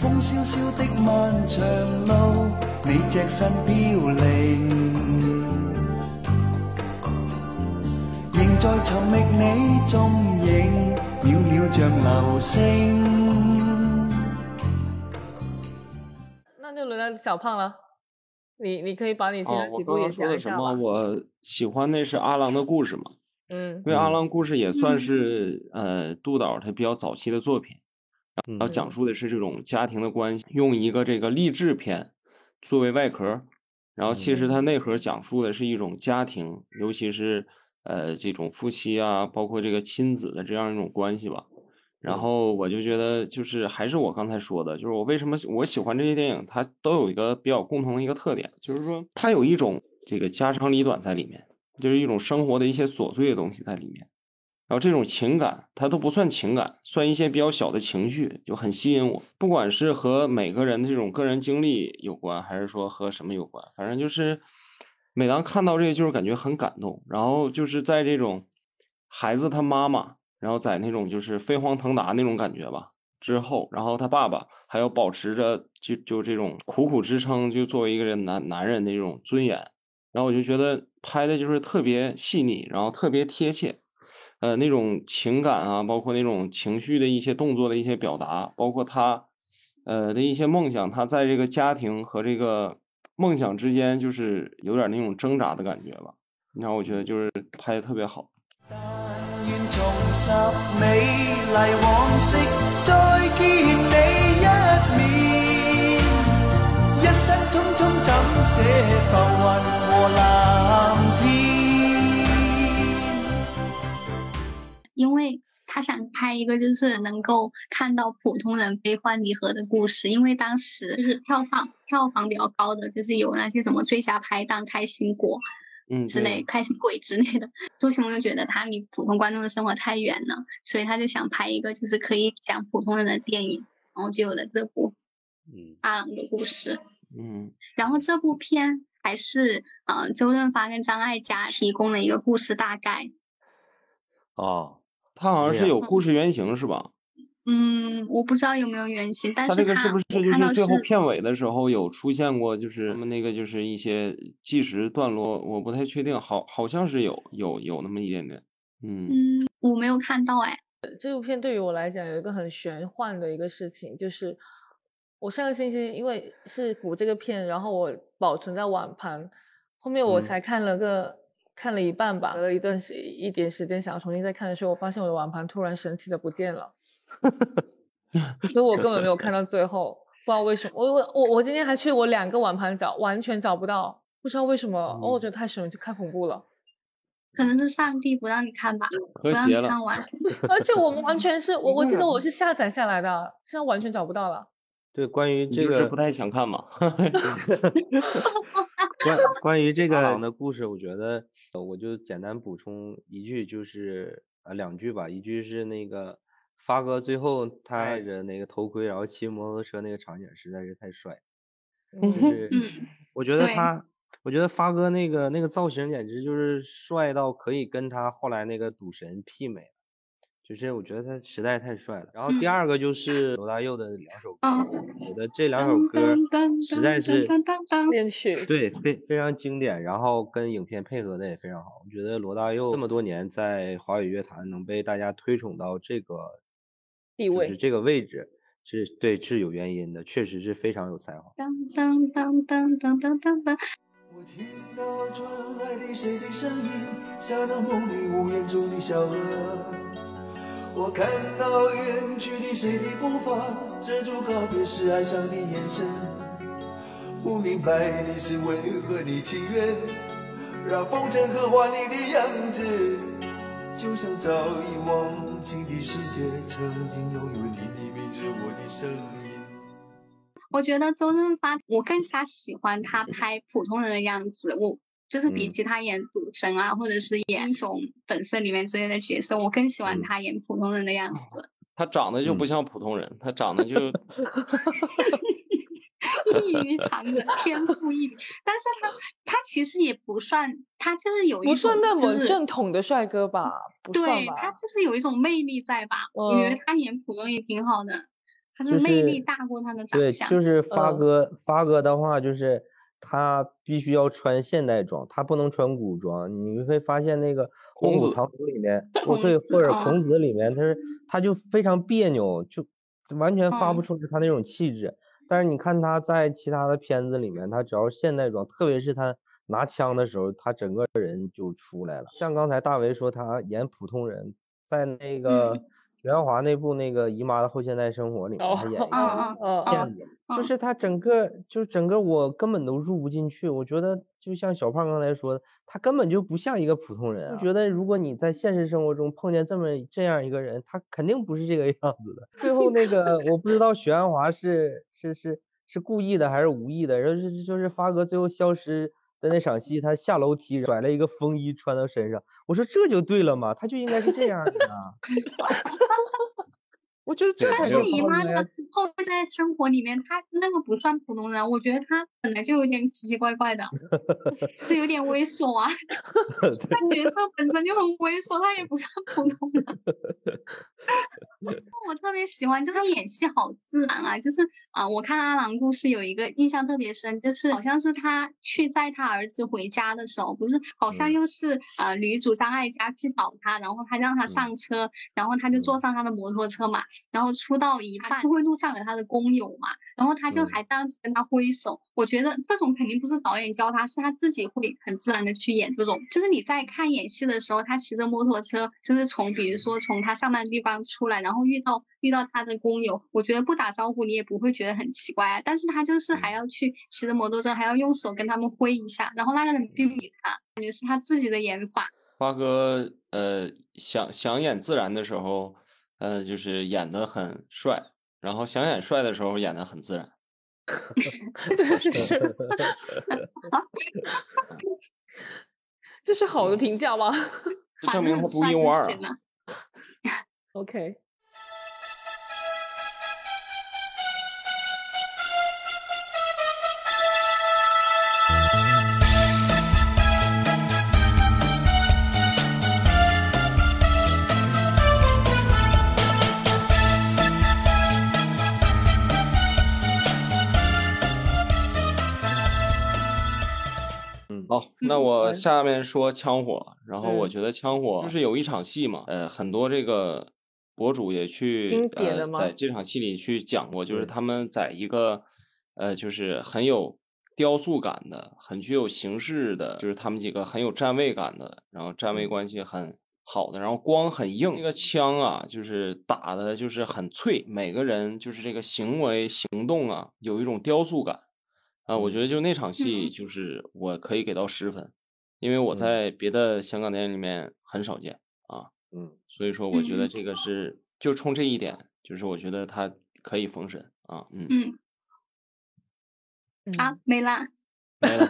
风萧萧的漫长路，你只身飘零，仍在寻觅你踪影，渺渺像流星。那就轮到小胖了，你你可以把你其哦，我他几部也刚刚说？我喜欢那是阿郎的故事嘛，嗯因为阿嗯郎故事也算嗯是呃杜导他比较早期的作品，然后嗯讲述的是这种家庭的关系，用一个这个励志片作为外壳，然后其实它内核讲述的是一种家庭，尤其是呃这种夫妻啊，包括这个亲子的这样一种关系吧。然嗯后我就觉得，就是还是我刚才说的，就是我为什么我喜欢这些电影，它都有一个比较共同的一个特点，就是说它有一种这个家长里短在里面，就是一种生活的一些琐碎的东西在里面。然后这种情感，它都不算情感，算一些比较小的情绪，就很吸引我。不管是和每个人的这种个人经历有关，还是说和什么有关，反正就是每当看到这个，就是感觉很感动。然后就是在这种孩子他妈妈，然后在那种就是飞黄腾达那种感觉吧之后，然后他爸爸还要保持着就就这种苦苦支撑，就作为一个人男男人的这种尊严。然后我就觉得拍的就是特别细腻，然后特别贴切。呃，那种情感啊，包括那种情绪的一些动作的一些表达，包括他呃的一些梦想，他在这个家庭和这个梦想之间，就是有点那种挣扎的感觉吧。你看我觉得就是拍的特别好。但愿重拾美丽往昔，再见你一面。一生匆匆怎舍浮云和藍因为他想拍一个就是能够看到普通人悲欢离合的故事，因为当时就是票房票房比较高的，就是有那些什么最佳拍档、开心果嗯，之类、开心鬼之类的。周奇墨就觉得他离普通观众的生活太远了，所以他就想拍一个就是可以讲普通人的电影，然后就有了这部嗯阿郎的故事。嗯然后这部片还是呃周润发跟张艾嘉提供了一个故事大概。哦，他好像是有故事原型是吧？嗯，我不知道有没有原型，但他是它这个是不是就是最后片尾的时候有出现过，就是他们那个就是一些计时段落，我不太确定，好好像是有有有那么一点点，嗯嗯，我没有看到哎。这部片对于我来讲有一个很玄幻的一个事情，就是我上个星期因为是补这个片，然后我保存在网盘，后面我嗯才看了个、看了一半吧，隔了一段时一点时间想要重新再看的时候，我发现我的网盘突然神奇的不见了，所以我根本没有看到最后，不知道为什么。我我我我今天还去我两个网盘找，完全找不到，不知道为什么。哦，我嗯觉得太神太恐怖了。可能是上帝不让你看吧，不和谐了让你看。完。而且我们完全是我我记得嗯我是 下载下来的，现在完全找不到了。对，关于这个就是不太想看嘛？关 关于这啊个的故事，我觉得呃我就简单补充一句，就是呃两句吧。一句是那个发哥最后戴着那个头盔，然后骑摩托车那个场景实在是太帅，就嗯是嗯，我觉得他，我觉得发哥那个那个造型简直就是帅到可以跟他后来那个赌神媲美了。就是我觉得他实在太帅了。然后第嗯二个就是罗大佑的两首歌，哦我觉得这两首歌实在是当当当编曲对非非常经典，然后跟影片配合的也非常好。我觉得罗大佑这么多年在华语乐坛能被大家推崇到这个地位就是这个位置，是对是有原因的，确实是非常有才华。当当当当当当当当。我听到传来的谁的声音，像那梦里呜咽中的小河。我看到远去的谁的步伐，遮住告别时哀伤的眼神。不明白你是为何你情愿让风尘刻画你的样子，就像早已忘情的世界，曾经拥有你的名字，我的声音。我觉得周润发，我更加喜欢他拍普通人的样子。我就是比嗯起他演赌神啊，或者是演英雄本色里面之类的角色，我更喜欢嗯他演普通人的样子。他长得就不嗯像普通人，他长得就 异于常人，天赋异禀。但是他他其实也不算，他就是有一种不算那么正统的帅哥吧？不吧？对他就是有一种魅力在吧？我觉得嗯他演普通也挺好的。他就是魅力大过他的长对，相。就是发嗯哥，发哥的话就是他必须要穿现代装，他不能穿古装。你会发现那个《孔子卧虎藏龙》里面，对，或者孔子里面，他是他就非常别扭，就完全发不嗯出来他那种气质。但是你看他在其他的片子里面，他只要是现代装，特别是他拿枪的时候，他整个人就出来了。像刚才大为说他演普通人，在那个嗯许鞍华那部那个《姨妈的后现代生活》里面，哦他演一嗯个骗子，就嗯是他整个就整个我根本都入不进去。我觉得就像小胖刚才说的，他根本就不像一个普通人、啊。我觉得如果你在现实生活中碰见这么这样一个人，他肯定不是这个样子的。最后那个我不知道许鞍华是是是是故意的还是无意的，然后是就是发哥最后消失。在那场戏，他下楼梯甩了一个风衣穿到身上，我说这就对了嘛，他就应该是这样的啊。我觉得这对但是姨妈的后在生活里面，她那个不算普通人，我觉得她本来就有点奇奇怪怪的，是有点猥琐啊。她角色本身就很猥琐，她也不算普通人。我特别喜欢，就是演戏好自然啊，就是啊、我看《阿郎故事》有一个印象特别深，就是好像是他去载他儿子回家的时候，不是好像嗯又是呃女主张艾嘉去找他，然后他让他嗯上车，然后他就坐嗯上他的摩托车嘛，然后出道一半，就会路上有他的工友嘛，然后他就嗯还这样子跟他挥手。我觉得这种肯定不是导演教他，是他自己会很自然的去演这种。就是你在看演戏的时候，他骑着摩托车，就是从比如说从他上班的地方出来，然后遇到遇到他的工友，我觉得不打招呼你也不会觉得很奇怪啊。但是他就是还要去骑着摩托车，还要用手跟他们挥一下，然后那个人并不理他，感觉是他自己的演法。发哥呃想想演自然的时候，呃就是演的很帅，然后想演帅的时候演的很自然。这是这是好的评价吗这证明他独一无二。？OK，好，那嗯我下面说枪火，然后我嗯。觉得枪火就是有一场戏嘛，呃，很多这个博主也去呃在这场戏里去讲过，就是他们在一个呃就是很有雕塑感的、很具有形式的，就是他们几个很有站位感的，然后站位嗯。关系很好的，然后光很硬，那个枪啊，就是打的就是很脆，每个人就是这个行为行动啊，有一种雕塑感。啊，我觉得就那场戏，嗯。就是我可以给到十分，因为我嗯。在别的香港电影里面很少见啊，嗯，所以说我觉得嗯。这个是就冲这一点，就是我觉得他可以封神啊，嗯，嗯，啊嗯，，没啦。没了，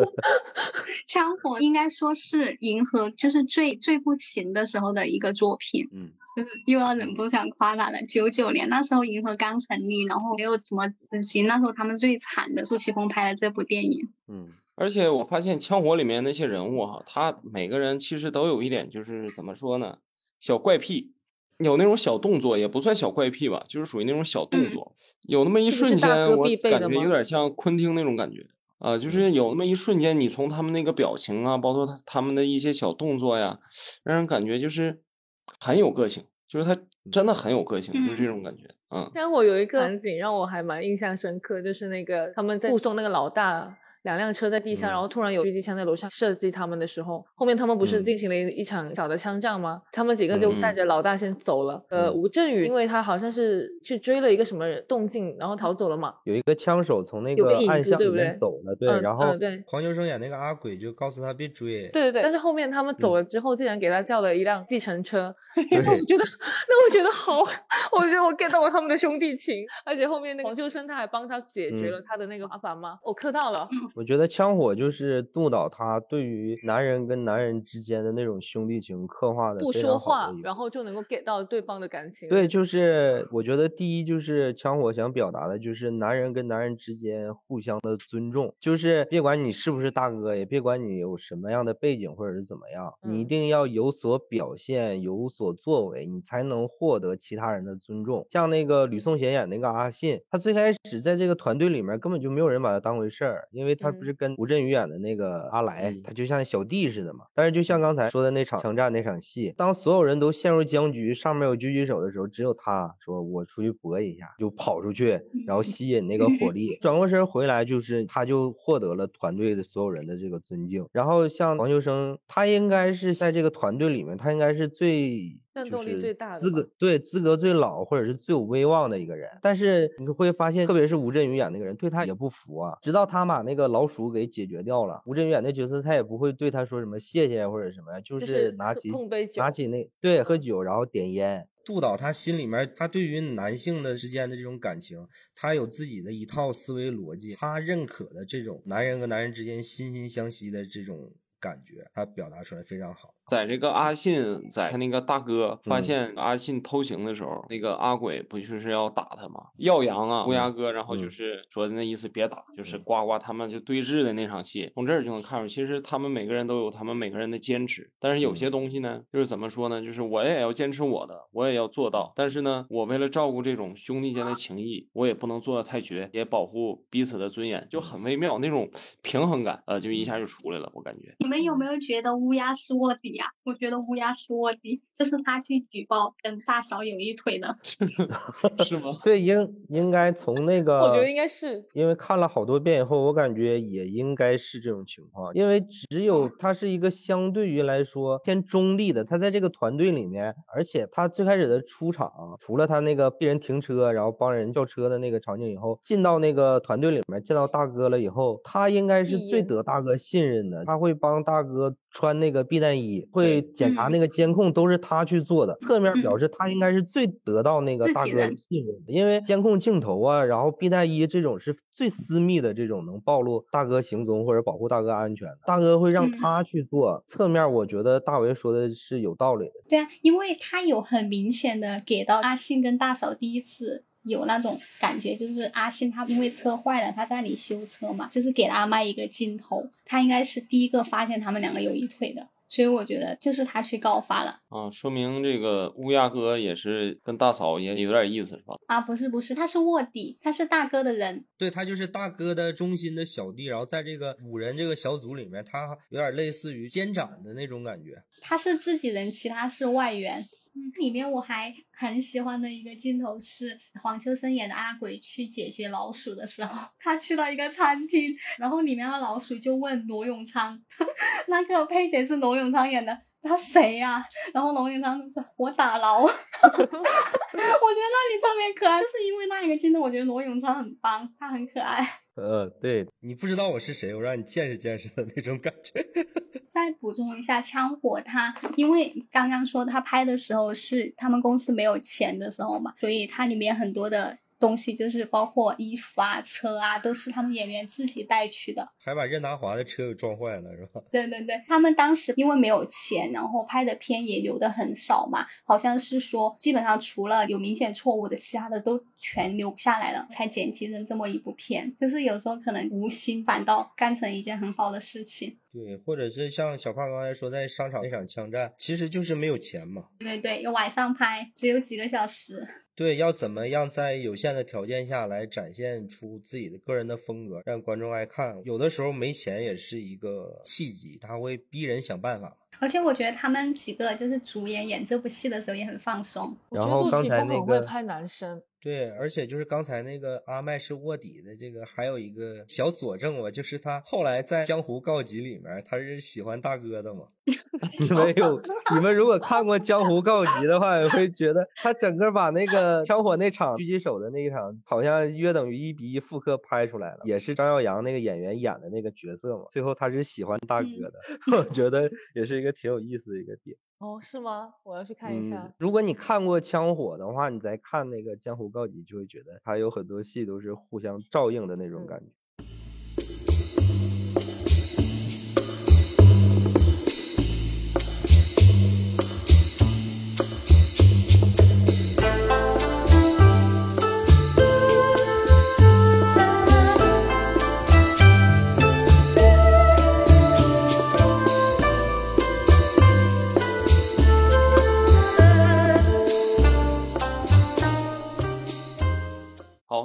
枪火应该说是银河就是最最不行的时候的一个作品，嗯，就是又要忍不住想夸他了。九九年那时候银河刚成立，然后没有什么资金，那时候他们最惨的是戚风拍的这部电影。嗯，而且我发现枪火里面那些人物哈，他每个人其实都有一点就是怎么说呢，小怪癖。有那种小动作，也不算小怪癖吧，就是属于那种小动嗯作。有那么一瞬间，我感觉有点像昆汀那种感觉啊、就是有那么一瞬间，你从他们那个表情啊，包括他他们的一些小动作呀，让人感觉就是很有个性，就是他真的很有个性，就是这种感觉。嗯，但我有一个场景让我还蛮印象深刻，就是那个他们在护送那个老大。两辆车在地下，嗯然后突然有狙击枪在楼上射击他们的时候，后面他们不是嗯进行了一一场小的枪战吗？他们几个就带嗯着老大先走了。呃，嗯吴镇宇因为他好像是去追了一个什么动静，然后逃走了嘛。有一个枪手从那个影暗巷里子对不对面走了，对，嗯然后嗯对黄秋生演那个阿鬼就告诉他别追，对对对，但是后面他们走嗯了之后，竟然给他叫了一辆计程车，那我觉得，那我觉得好，我觉得我 get 到了他们的兄弟情，而且后面那个黄秋生他还帮他解决嗯了他的那个麻烦吗？我磕到了，嗯我觉得枪火就是杜导他对于男人跟男人之间的那种兄弟情刻画的不非说话常好然后就能够 get 到对方的感情。对，就是我觉得第一就是枪火想表达的就是男人跟男人之间互相的尊重，就是别管你是不是大哥，也别管你有什么样的背景或者是怎么样，你一嗯定要有所表现，有所作为，你才能获得其他人的尊重。像那个吕颂贤演那个阿信，他最开始在这个团队里面根本就没有人把他当回事儿，因为他不嗯是跟吴镇宇演的那个阿来，嗯他就像小弟似的嘛。但是就像刚才说的那场枪战那场戏，当所有人都陷入僵局，上面有狙击手的时候，只有他说我出去搏一下，就跑出去，然后吸引那个火 力，转过身回来，就是他就获得了团队的所有人的这个尊敬。然后像黄秋生，他应该是在这个团队里面，他应该是最。就战斗力是最大的资格对资格最老或者是最有威望的一个人，但是你会发现，特别是吴镇宇演那个人对他也不服啊，直到他把那个老鼠给解决掉了，吴镇宇演那角色他也不会对他说什么谢谢或者什么呀，就就是拿起碰杯酒拿起那对喝酒然后点烟。杜导他心里面，他对于男性的之间的这种感情，他有自己的一套思维逻辑，他认可的这种男人和男人之间惺惺相惜的这种感觉，他表达出来非常好。在这个阿信在他那个大哥发嗯。现阿信偷情的时候，那个阿鬼不就是要打他吗？耀阳啊，乌鸦哥，然后就嗯。是说的那意思别打，就是嗯。呱呱他们就对峙的那场戏，从这儿就能看出，其实他们每个人都有他们每个人的坚持，但是有些嗯。东西呢，就是怎么说呢，就是我也要坚持我的，我也要做到，但是呢，我为了照顾这种兄弟间的情谊，我也不能做的太绝，也保护彼此的尊严，就很微妙那种平衡感，呃，就一下就出来了，我感觉。你们有没有觉得乌鸦是卧底啊？我觉得乌鸦是卧底，这是他去举报跟大嫂有一腿的。是吗？对，应应该从那个，我觉得应该是因为看了好多遍以后，我感觉也应该是这种情况，因为只有他是一个相对于来说偏中立的，他在这个团队里面，而且他最开始的出场，除了他那个被人停车，然后帮人叫车的那个场景以后，进到那个团队里面见到大哥了以后，他应该是最得大哥信任的，他会帮大哥穿那个避弹衣，会检查嗯那个监控都是他去做的，侧面表嗯示他应该是最得到那个大哥的信任的，因为监控镜头啊，然后避弹衣这种是最私密的这种能暴露大哥行踪或者保护大哥安全，大哥会让嗯他去做。侧面我觉得大为说的是有道理的。对啊，因为他有很明显的给到阿信跟大嫂第一次有那种感觉，就是阿信他因为车坏了，他在那里修车嘛，就是给了阿麦一个镜头，他应该是第一个发现他们两个有一腿的，所以我觉得就是他去告发了啊，说明这个乌鸦哥也是跟大嫂也有点意思是吧？啊，不是不是，他是卧底，他是大哥的人，对他就是大哥的忠心的小弟，然后在这个五人这个小组里面，他有点类似于监斩的那种感觉。他是自己人，其他是外援。嗯，里面我还很喜欢的一个镜头是黄秋生演的阿鬼去解决老鼠的时候，他去到一个餐厅，然后里面的老鼠就问罗永昌，那个配角是罗永昌演的，他谁呀、然后罗永昌说我打捞。我觉得那里特别可爱，是因为那一个镜头，我觉得罗永昌很棒，他很可爱。呃，对你不知道我是谁，我让你见识见识的那种感觉。再补充一下，枪火他因为刚刚说他拍的时候是他们公司没有钱的时候嘛，所以它里面很多的东西就是包括衣服啊、车啊，都是他们演员自己带去的。还把任达华的车给撞坏了，是吧？对对对，他们当时因为没有钱，然后拍的片也留的很少嘛，好像是说基本上除了有明显错误的，其他的都全留下来了，才剪辑成这么一部片。就是有时候可能无心反倒干成一件很好的事情。对，或者是像小胖刚才说，在商场那场枪战，其实就是没有钱嘛。对对对，有晚上拍，只有几个小时。对，要怎么样在有限的条件下来展现出自己的个人的风格，让观众爱看？有的时候没钱也是一个契机，他会逼人想办法。而且我觉得他们几个就是主演演这部戏的时候也很放松。然后刚才那个拍男生，对，而且就是刚才那个阿麦是卧底的这个，还有一个小佐证吧就是他后来在《江湖告急》里面，他是喜欢大哥的嘛。你们有，你们如果看过《江湖告急》的话，也会觉得他整个把那个枪火那场狙击手的那一场，好像约等于一比一复刻拍出来了，也是张耀扬那个演员演的那个角色嘛。最后他是喜欢大哥嗯的，我觉得也是一个挺有意思的一个点。哦，是吗？我要去看一下嗯。。如果你看过《枪火》的话，你再看那个《江湖告急》，就会觉得它有很多戏都是互相照应的那种嗯感觉。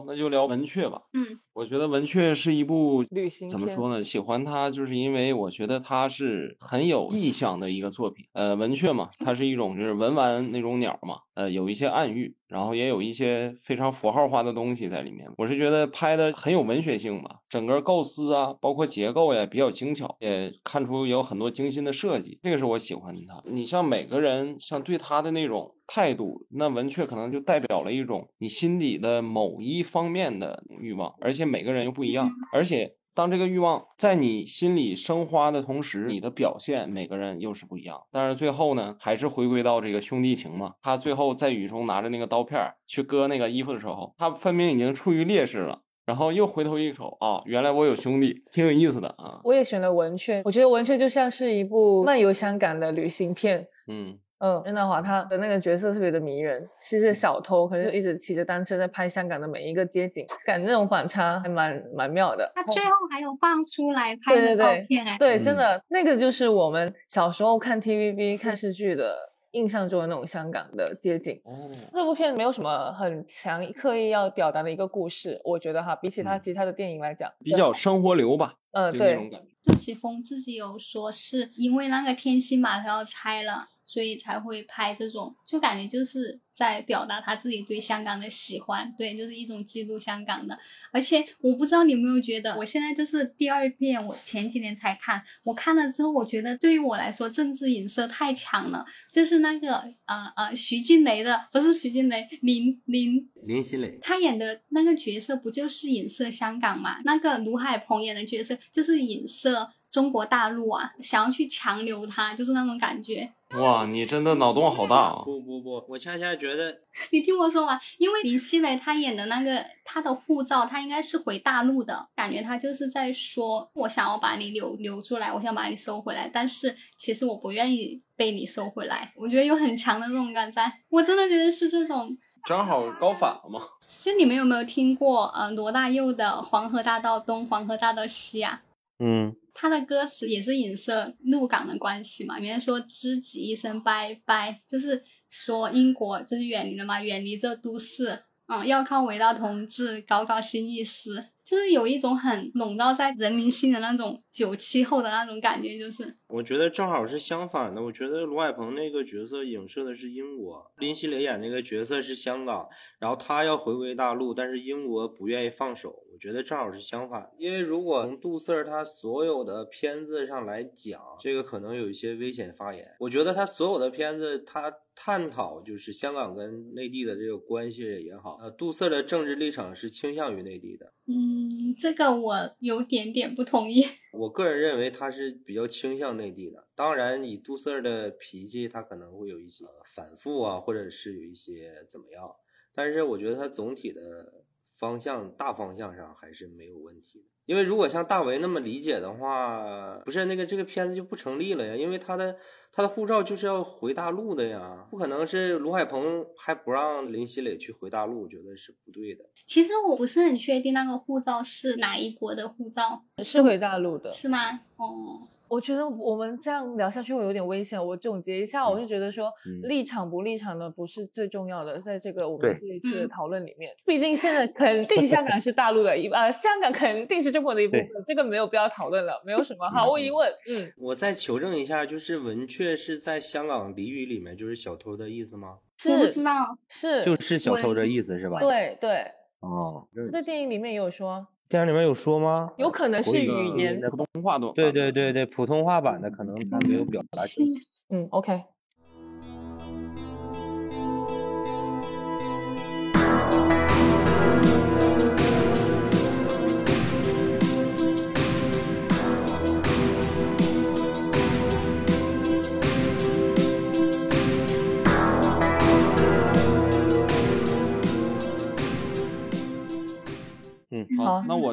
那就聊文雀吧。嗯，我觉得文雀是一部旅行怎么说呢？喜欢它，就是因为我觉得它是很有意象的一个作品。呃，文雀嘛，它是一种就是文玩那种鸟嘛，呃，有一些暗喻，然后也有一些非常符号化的东西在里面。我是觉得拍的很有文学性嘛，整个构思啊，包括结构呀，比较精巧，也看出有很多精心的设计，这个是我喜欢的它。你像每个人像对它的那种态度，那文雀可能就代表了一种你心底的某一方面的欲望，而且每个人又不一样，而且。当这个欲望在你心里生花的同时，你的表现每个人又是不一样。但是最后呢，还是回归到这个兄弟情嘛。他最后在雨中拿着那个刀片儿去割那个衣服的时候，他分明已经处于劣势了，然后又回头一瞅，啊，原来我有兄弟，挺有意思的啊。我也选了文雀，我觉得文雀就像是一部漫游香港的旅行片。嗯，嗯，任达华他的那个角色特别的迷人，是个小偷，可是就一直骑着单车在拍香港的每一个街景，感觉那种反差还蛮蛮妙的。他最后还有放出来拍的照片哎，对，真嗯。的那个就是我们小时候看 TVB 看视剧的印象中的那种香港的街景。哦，这部片没有什么很强刻意要表达的一个故事，我觉得哈，比起他嗯。其他的电影来讲，比较生活流吧，嗯，对。杜琪峰自己有说，是因为那个天星码头要拆了，所以才会拍这种，就感觉就是在表达他自己对香港的喜欢，对，就是一种记录香港的。而且我不知道你有没有觉得，我现在就是第二遍，我前几年才看，我看了之后，我觉得对于我来说，政治影射太强了，就是那个呃呃徐静蕾的，不是徐静蕾，林林林熙蕾，他演的那个角色不就是影射香港嘛？那个卢海鹏演的角色就是影射中国大陆啊，想要去强留他，就是那种感觉。哇，你真的脑洞好大啊！不不不，我恰恰觉得你听我说完，因为林熙蕾她演的那个她的护照，她应该是回大陆的，感觉她就是在说，我想要把你留留出来，我想把你收回来，但是其实我不愿意被你收回来。我觉得有很强的这种感在，我真的觉得是这种。正好高反了嘛。其实你们有没有听过呃罗大佑的《黄河大道东，黄河大道西》啊？嗯，他的歌词也是影射陆港的关系嘛，里面说知己一声拜拜，就是说英国就是远离了嘛，远离这都市，嗯，要靠伟大同志搞搞新意思，就是有一种很笼罩在人民心的那种九七后的那种感觉，就是我觉得正好是相反的。我觉得卢海鹏那个角色影射的是英国，林熙蕾演那个角色是香港，然后他要回归大陆，但是英国不愿意放手。我觉得正好是相反，因为如果从杜 Sir 他所有的片子上来讲，这个可能有一些危险发言。我觉得他所有的片子，他探讨就是香港跟内地的这个关系也好，呃，杜 Sir 的政治立场是倾向于内地的。嗯，这个我有点点不同意。我个人认为他是比较倾向内地的。当然，以杜 Sir 的脾气，他可能会有一些反复啊，或者是有一些怎么样。但是我觉得他总体的方向、大方向上还是没有问题的。因为如果像大为那么理解的话，不是那个这个片子就不成立了呀。因为他的他的护照就是要回大陆的呀，不可能是卢海鹏还不让林熙蕾去回大陆，我觉得是不对的。其实我不是很确定那个护照是哪一国的护照，是回大陆的。是吗？哦，我觉得我们这样聊下去会有点危险。我总结一下，我就觉得说，嗯立场不立场的不是最重要的，在这个我们这一次的嗯讨论里面，毕竟现在肯定香港是大陆的一呃，香港肯定是中国的一部分，这个没有必要讨论了，没有什么，毫无疑问，嗯，我再求证一下，就是文雀是在香港俚语里面就是小偷的意思吗？我不是知道。是，就是小偷的意思是吧？对对，哦，在电影里面也有说，电影里面有说吗？有可能是语言，普通话的对对对对，普通话版的可能他没有表达清楚。嗯，OK。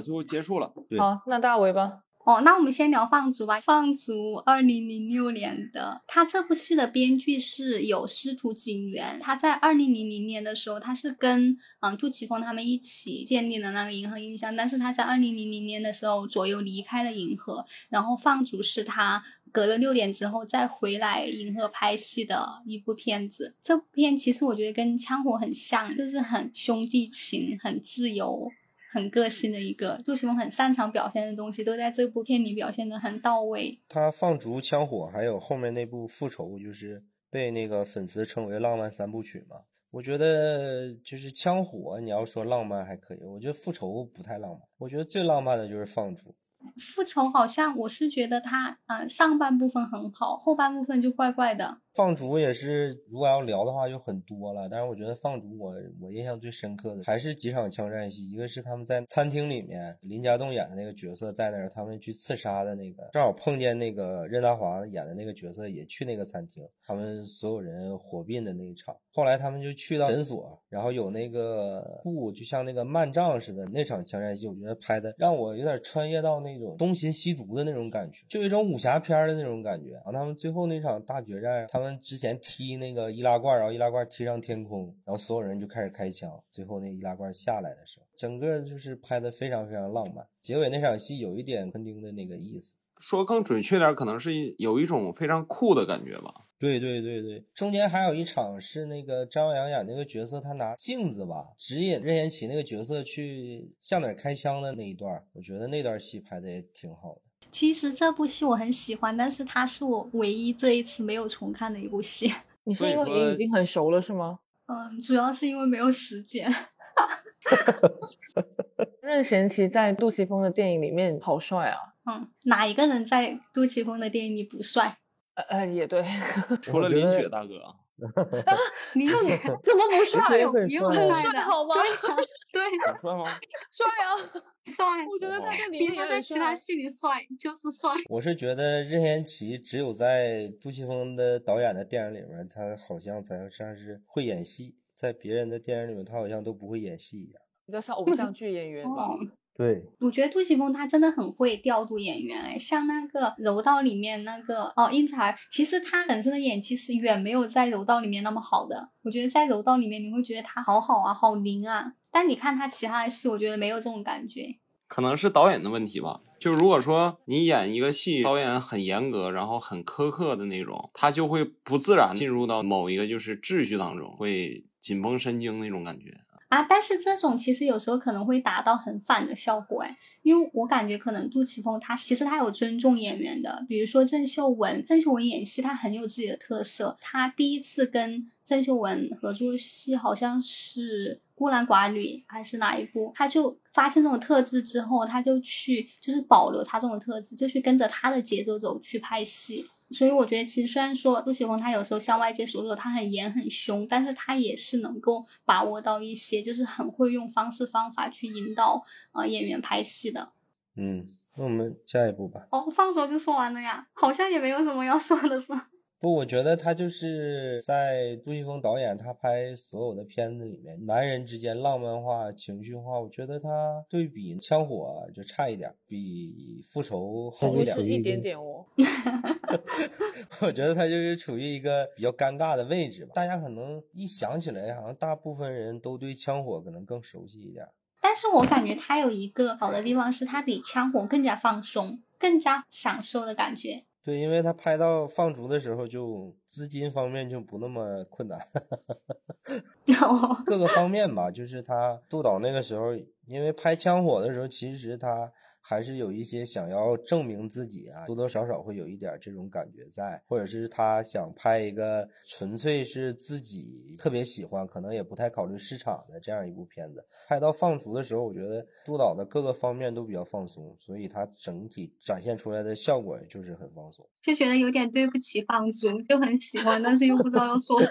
就结束了。对好，那大伟吧。哦，那我们先聊放逐吧。放逐二零零六年的，他这部戏的编剧是有司徒景元，他在二零零零年的时候，他是跟嗯杜琪峰他们一起建立了那个银河印象，但是他在二零零零年的时候左右离开了银河，然后放逐是他隔了六年之后再回来银河拍戏的一部片子。这部片其实我觉得跟《枪火》很像，就是很兄弟情、很自由、很个性的一个。杜琪峰很擅长表现的东西，都在这部片里表现的很到位。他放逐、枪火，还有后面那部复仇，就是被那个粉丝称为浪漫三部曲嘛。我觉得就是枪火，你要说浪漫还可以，我觉得复仇不太浪漫。我觉得最浪漫的就是放逐。复仇好像我是觉得它，嗯，上半部分很好，后半部分就怪怪的。放逐也是，如果要聊的话就很多了。但是我觉得放逐，我我印象最深刻的还是几场枪战戏。一个是他们在餐厅里面，林家栋演的那个角色在那儿，他们去刺杀的那个，正好碰见那个任达华演的那个角色也去那个餐厅，他们所有人火并的那一场。后来他们就去到诊所，然后有那个布，就像那个幔帐似的那场枪战戏，我觉得拍的让我有点穿越到那种东邪西毒的那种感觉，就一种武侠片的那种感觉。然后他们最后那场大决战，他们之前踢那个易拉罐，然后易拉罐踢上天空，然后所有人就开始开枪，最后那易拉罐下来的时候，整个就是拍的非常非常浪漫。结尾那场戏有一点昆汀的那个意思，说更准确点，可能是有一种非常酷的感觉吧。对对对对，中间还有一场是那个张阳演那个角色，他拿镜子吧指引任贤齐那个角色去向哪开枪的那一段，我觉得那段戏拍的也挺好的。其实这部戏我很喜欢，但是它是我唯一这一次没有重看的一部戏。你是因为你已经很熟了是吗？嗯，主要是因为没有时间。任贤齐在杜琪峰的电影里面好帅啊！嗯，哪一个人在杜琪峰的电影里不帅？呃呃，也对，除了林雪大哥，林 雪怎么不 帅？有有很帅的好吗？对很帅吗？帅啊！帅，我觉得他在里比他在其他。戏里帅，就是帅。我是觉得任贤齐只有在杜琪峰的导演的电影里面，他好像才算是会演戏，在别人的电影里面，他好像都不会演戏一样。比较像偶像剧演员吧。哦对，我觉得杜琪峰他真的很会调度演员，哎，像那个《柔道》里面那个哦英才，其实他本身的演技是远没有在《柔道》里面那么好的。我觉得在《柔道》里面你会觉得他好好啊，好灵啊，但你看他其他的戏，我觉得没有这种感觉。可能是导演的问题吧。就如果说你演一个戏，导演很严格，然后很苛刻的那种，他就会不自然进入到某一个就是秩序当中，会紧绷神经那种感觉。啊，但是这种其实有时候可能会达到很反的效果，哎，因为我感觉可能杜琪峰他其实他有尊重演员的，比如说郑秀文，郑秀文演戏她很有自己的特色，他第一次跟郑秀文合作戏好像是《孤男寡女》还是哪一部，他就发现这种特质之后，他就去就是保留他这种特质，就去跟着他的节奏走去拍戏。所以我觉得，其实虽然说杜琪峰他有时候向外界所说他很严很凶，但是他也是能够把握到一些，就是很会用方式方法去引导呃演员拍戏的。嗯，那我们下一步吧。哦，放手就说完了呀，好像也没有什么要说的是吗？不，我觉得他就是在杜琪峰导演他拍所有的片子里面，男人之间浪漫化、情绪化，我觉得他对比《枪火》就差一点，比《复仇》好一点。一点点哦。我觉得他就是处于一个比较尴尬的位置吧。大家可能一想起来，好像大部分人都对《枪火》可能更熟悉一点。但是我感觉他有一个好的地方是，他比枪火更加放松，更加享受的感觉。对，因为他拍到放逐的时候，就资金方面就不那么困难，各个方面吧。就是他杜导那个时候，因为拍枪火的时候，其实他还是有一些想要证明自己啊，多多少少会有一点这种感觉在，或者是他想拍一个纯粹是自己特别喜欢，可能也不太考虑市场的这样一部片子。拍到放逐的时候，我觉得杜导的各个方面都比较放松，所以他整体展现出来的效果就是很放松。就觉得有点对不起放逐，就很喜欢，但是又不知道要说啥。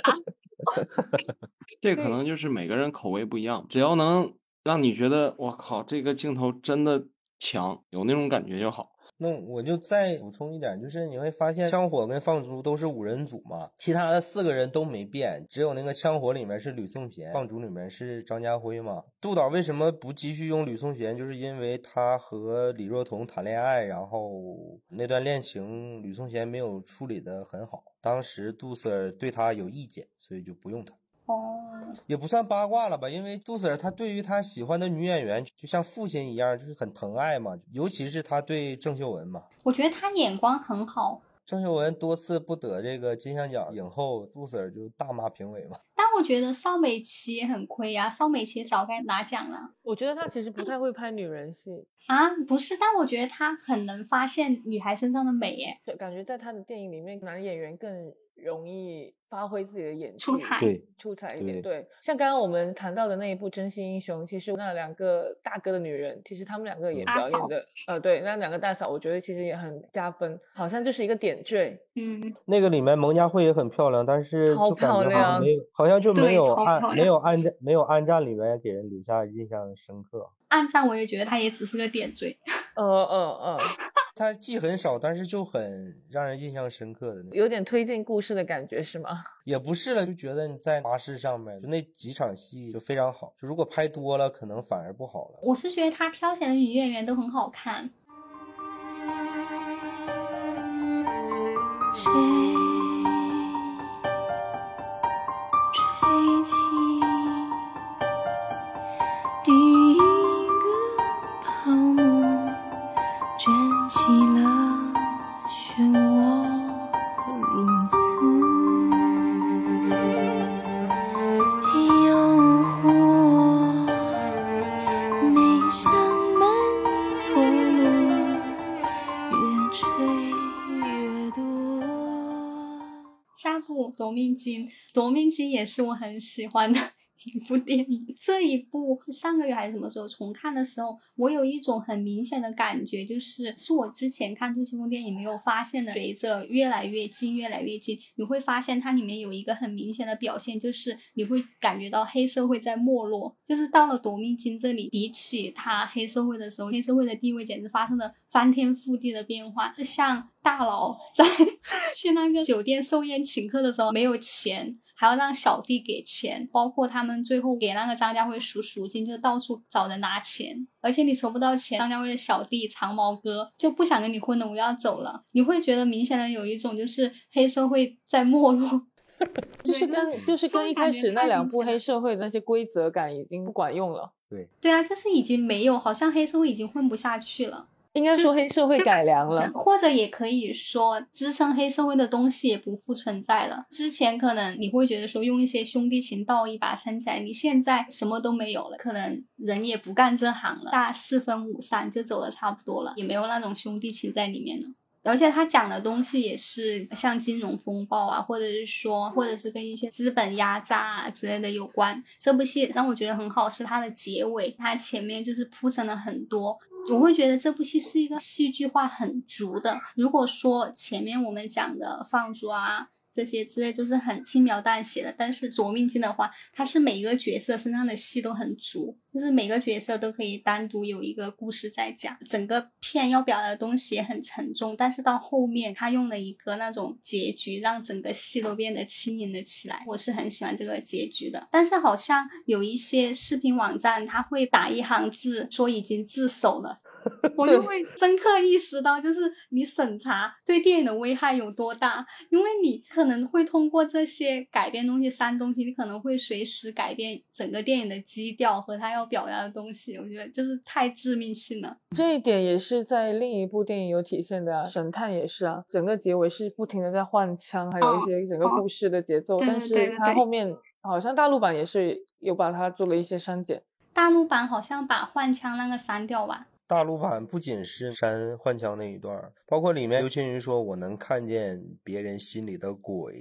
这可能就是每个人口味不一样，只要能让你觉得我靠，这个镜头真的强，有那种感觉就好。那我就再补充一点，就是你会发现枪火跟放逐都是五人组嘛，其他的四个人都没变，只有那个枪火里面是吕颂贤，放逐里面是张家辉嘛。杜导为什么不继续用吕颂贤？就是因为他和李若彤谈恋爱，然后那段恋情吕颂贤没有处理得很好，当时杜 Sir 对他有意见，所以就不用他。哦，也不算八卦了吧，因为杜 Sir 他对于他喜欢的女演员就像父亲一样，就是很疼爱嘛，尤其是他对郑秀文嘛。我觉得他眼光很好，郑秀文多次不得这个金像奖影后，杜 Sir 就大骂评委嘛。但我觉得邵美琪也很亏呀、邵美琪早该拿奖了我觉得她其实不太会拍女人戏，啊！不是，但我觉得她很能发现女孩身上的美耶。就感觉在他的电影里面，男演员更容易发挥自己的演技，出彩对，出彩一点。对对，像刚刚我们谈到的那一部《真心英雄》，其实那两个大哥的女人，其实他们两个也表演的，呃，对，那两个大嫂，我觉得其实也很加分，好像就是一个点缀。嗯，那个里面蒙嘉慧也很漂亮，但是就感觉好漂亮没有，好像就没有暗没有暗战没有暗战里面给人留下印象深刻。暗战我也觉得她也只是个点缀。呃呃呃，他戏很少，但是就很让人印象深刻的那种。有点推进故事的感觉是吗？也不是了，就觉得你在巴士上面就那几场戏就非常好，就如果拍多了，可能反而不好了。我是觉得他挑选的女演员都很好看。谁夺命金》，《夺命金》也是我很喜欢的一部电影。这一部上个月还是什么时候重看的时候，我有一种很明显的感觉，就是是我之前看杜琪峰电影没有发现的。随着越来越近，越来越近，你会发现它里面有一个很明显的表现，就是你会感觉到黑社会在没落。就是到了《夺命金》这里，比起他黑社会的时候，黑社会的地位简直发生了翻天覆地的变化。像大佬在 去那个酒店寿宴请客的时候没有钱，还要让小弟给钱，包括他们最后给那个张家辉赎赎金，就到处找人拿钱，而且你筹不到钱，张家辉的小弟长毛哥就不想跟你混了，我要走了。你会觉得明显的有一种就是黑社会在没落。就是跟就是跟一开始那两部黑社会的那些规则感已经不管用了。对对啊，就是已经没有，好像黑社会已经混不下去了。应该说黑社会改良了，或者也可以说支撑黑社会的东西也不复存在了。之前可能你会觉得说用一些兄弟情道义把它撑起来，你现在什么都没有了，可能人也不干这行了，大家四分五散就走的差不多了，也没有那种兄弟情在里面了。而且他讲的东西也是像金融风暴啊，或者是说，或者是跟一些资本压榨啊之类的有关。这部戏让我觉得很好是它的结尾，它前面就是铺陈了很多，我会觉得这部戏是一个戏剧化很足的。如果说前面我们讲的放逐啊。这些之类都是很轻描淡写的，但是《夺命金》的话，它是每一个角色身上的戏都很足，就是每个角色都可以单独有一个故事在讲。整个片要表达的东西也很沉重，但是到后面他用了一个那种结局，让整个戏都变得轻盈了起来。我是很喜欢这个结局的，但是好像有一些视频网站，他会打一行字说已经自首了。我就会深刻意识到，就是你审查对电影的危害有多大，因为你可能会通过这些改编东西、删东西，你可能会随时改变整个电影的基调和他要表达的东西。我觉得就是太致命性了。这一点也是在另一部电影有体现的、啊，《神探》也是啊，整个结尾是不停的在换枪，还有一哦些整个哦故事的节奏，对但是它后面好像大陆版也是有把它做了一些删减。大陆版好像把换枪那个删掉吧？大陆版不仅是删换枪那一段儿，包括里面刘青云说：“我能看见别人心里的鬼。”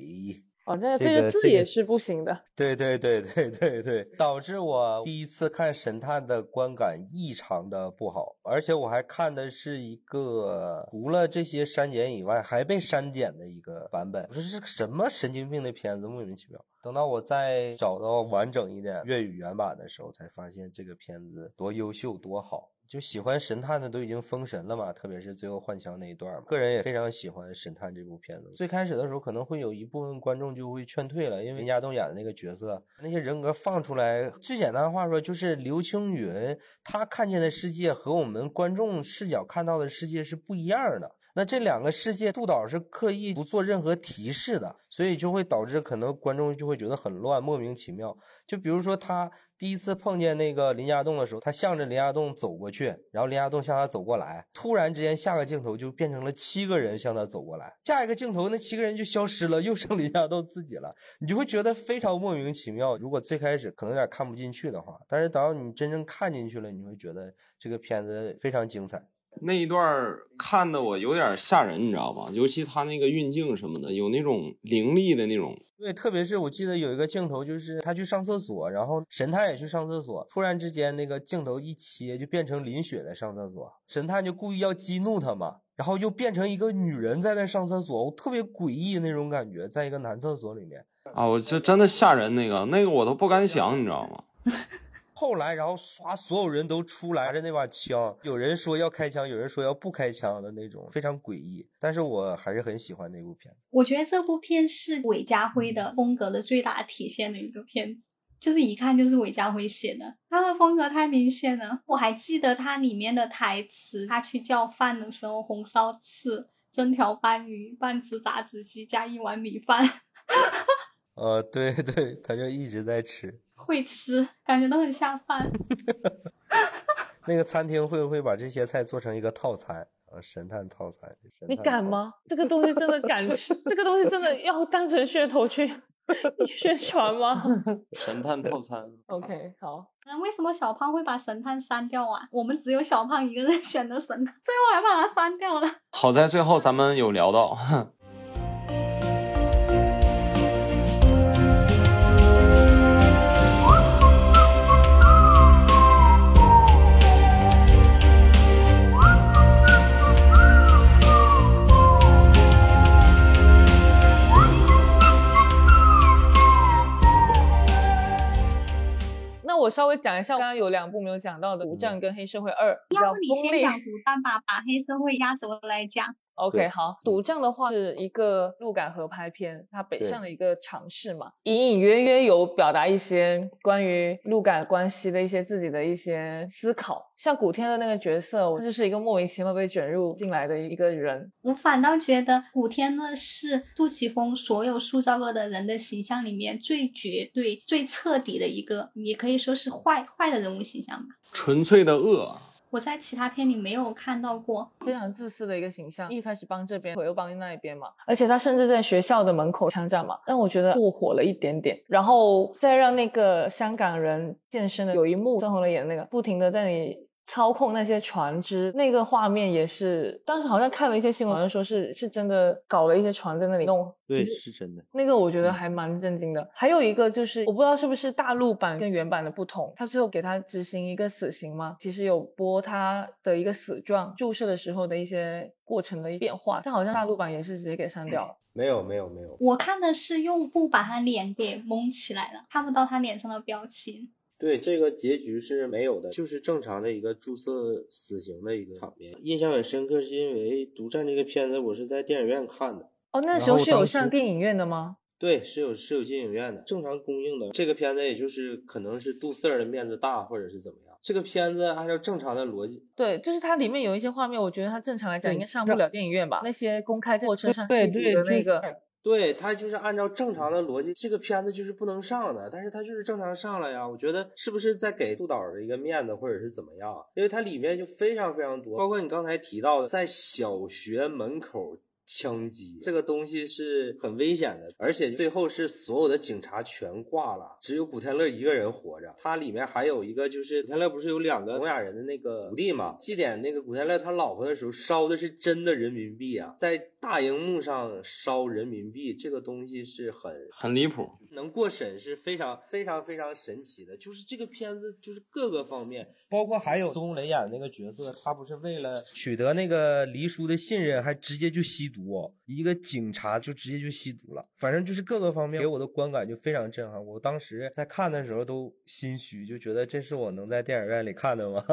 哦，这这这个字也是不行的。对对对对对对，导致我第一次看《神探》的观感异常的不好，而且我还看的是一个除了这些删减以外还被删减的一个版本。我说这是什么神经病的片子，莫名其妙。等到我再找到完整一点粤语原版的时候，才发现这个片子多优秀多好。就喜欢神探的都已经封神了嘛，特别是最后换枪那一段嘛，个人也非常喜欢神探这部片子。最开始的时候可能会有一部分观众就会劝退了，因为林家栋演的那个角色，那些人格放出来，最简单的话说就是刘青云他看见的世界和我们观众视角看到的世界是不一样的。那这两个世界，杜导是刻意不做任何提示的，所以就会导致可能观众就会觉得很乱，莫名其妙。就比如说他第一次碰见那个林家栋的时候，他向着林家栋走过去，然后林家栋向他走过来，突然之间下个镜头就变成了七个人向他走过来，下一个镜头那七个人就消失了，又剩林家栋自己了，你就会觉得非常莫名其妙。如果最开始可能有点看不进去的话，但是等到你真正看进去了，你会觉得这个片子非常精彩。那一段儿看的我有点吓人，你知道吧？尤其他那个运镜什么的，有那种凌厉的那种。对，特别是我记得有一个镜头，就是他去上厕所，然后神探也去上厕所，突然之间那个镜头一切，就变成林雪在上厕所，神探就故意要激怒他嘛，然后又变成一个女人在那上厕所，我特别诡异那种感觉，在一个男厕所里面。啊，我这真的吓人，那个那个我都不敢想，你知道吗？后来，然后刷，所有人都出来着那把枪，有人说要开枪，有人说要不开枪的那种，非常诡异。但是我还是很喜欢那部片。我觉得这部片是韦家辉的风格的最大体现的一个片子，就是一看就是韦家辉写的，他的风格太明显了。我还记得他里面的台词，他去叫饭的时候，红烧翅、蒸条斑鱼、半只炸子鸡加一碗米饭。呃，对对，他就一直在吃。会吃，感觉都很下饭。那个餐厅会不会把这些菜做成一个套餐？呃，神探套餐。你敢吗？这个东西真的敢吃？这个东西真的 要当成噱头去宣传吗？神探套餐。OK，好。那为什么小胖会把神探删掉啊？我们只有小胖一个人选的神探，最后还把他删掉了。好在最后咱们有聊到。微讲一下，刚刚有两部没有讲到的《独占》跟《黑社会二》，要不你先讲独占吧，把黑社会压轴来讲。OK，好，赌仗的话是一个鹿港合拍片，它北对上的一个尝试嘛，隐隐约约有表达一些关于鹿港关系的一些自己的一些思考。像古天乐那个角色，他就是一个莫名其妙被卷入进来的一个人。我反倒觉得古天乐是杜琪峰所有塑造过的人的形象里面最绝对、最彻底的一个，也可以说是坏坏的人物形象吧。纯粹的恶，我在其他片里没有看到过。非常自私的一个形象，一开始帮这边，我又帮那一边嘛，而且他甚至在学校的门口枪战嘛，但我觉得过火了一点点，然后再让那个香港人健身的有一幕，曾红雷演的那个，不停的在你操控那些船只，那个画面也是，当时好像看了一些新闻，好像说是是真的搞了一些船在那里弄，对，是是真的。那个我觉得嗯还蛮震惊的。还有一个就是，我不知道是不是大陆版跟原版的不同，他最后给他执行一个死刑嘛，其实有播他的一个死状，注射的时候的一些过程的一变化，但好像大陆版也是直接给删掉了。没有没有没有，我看的是用布把他脸给蒙起来了，看不到他脸上的表情。对这个结局是没有的，就是正常的一个注射死刑的一个场面。印象很深刻，是因为《独占》这个片子我是在电影院看的。哦，那时候是有上电影院的吗？对，是有是有进影院的，正常公映的。这个片子也就是可能是杜四儿的面子大，或者是怎么样。这个片子按照正常的逻辑，对，就是它里面有一些画面，我觉得它正常来讲应该上不了电影院吧？那些公开在火车上吸毒的那个，对他就是按照正常的逻辑，这个片子就是不能上的，但是他就是正常上了呀。我觉得是不是在给杜导的一个面子，或者是怎么样？因为它里面就非常非常多，包括你刚才提到的，在小学门口。枪击这个东西是很危险的，而且最后是所有的警察全挂了，只有古天乐一个人活着。它里面还有一个就是古天乐不是有两个聋哑人的那个徒弟嘛？祭奠那个古天乐他老婆的时候烧的是真的人民币啊，在大荧幕上烧人民币，这个东西是很很离谱。能过审是非常非常非常神奇的，就是这个片子就是各个方面，包括还有孙红雷演的那个角色，他不是为了取得那个黎叔的信任，还直接就吸毒、哦，一个警察就直接就吸毒了，反正就是各个方面给我的观感就非常震撼。我当时在看的时候都心虚，就觉得这是我能在电影院里看的吗？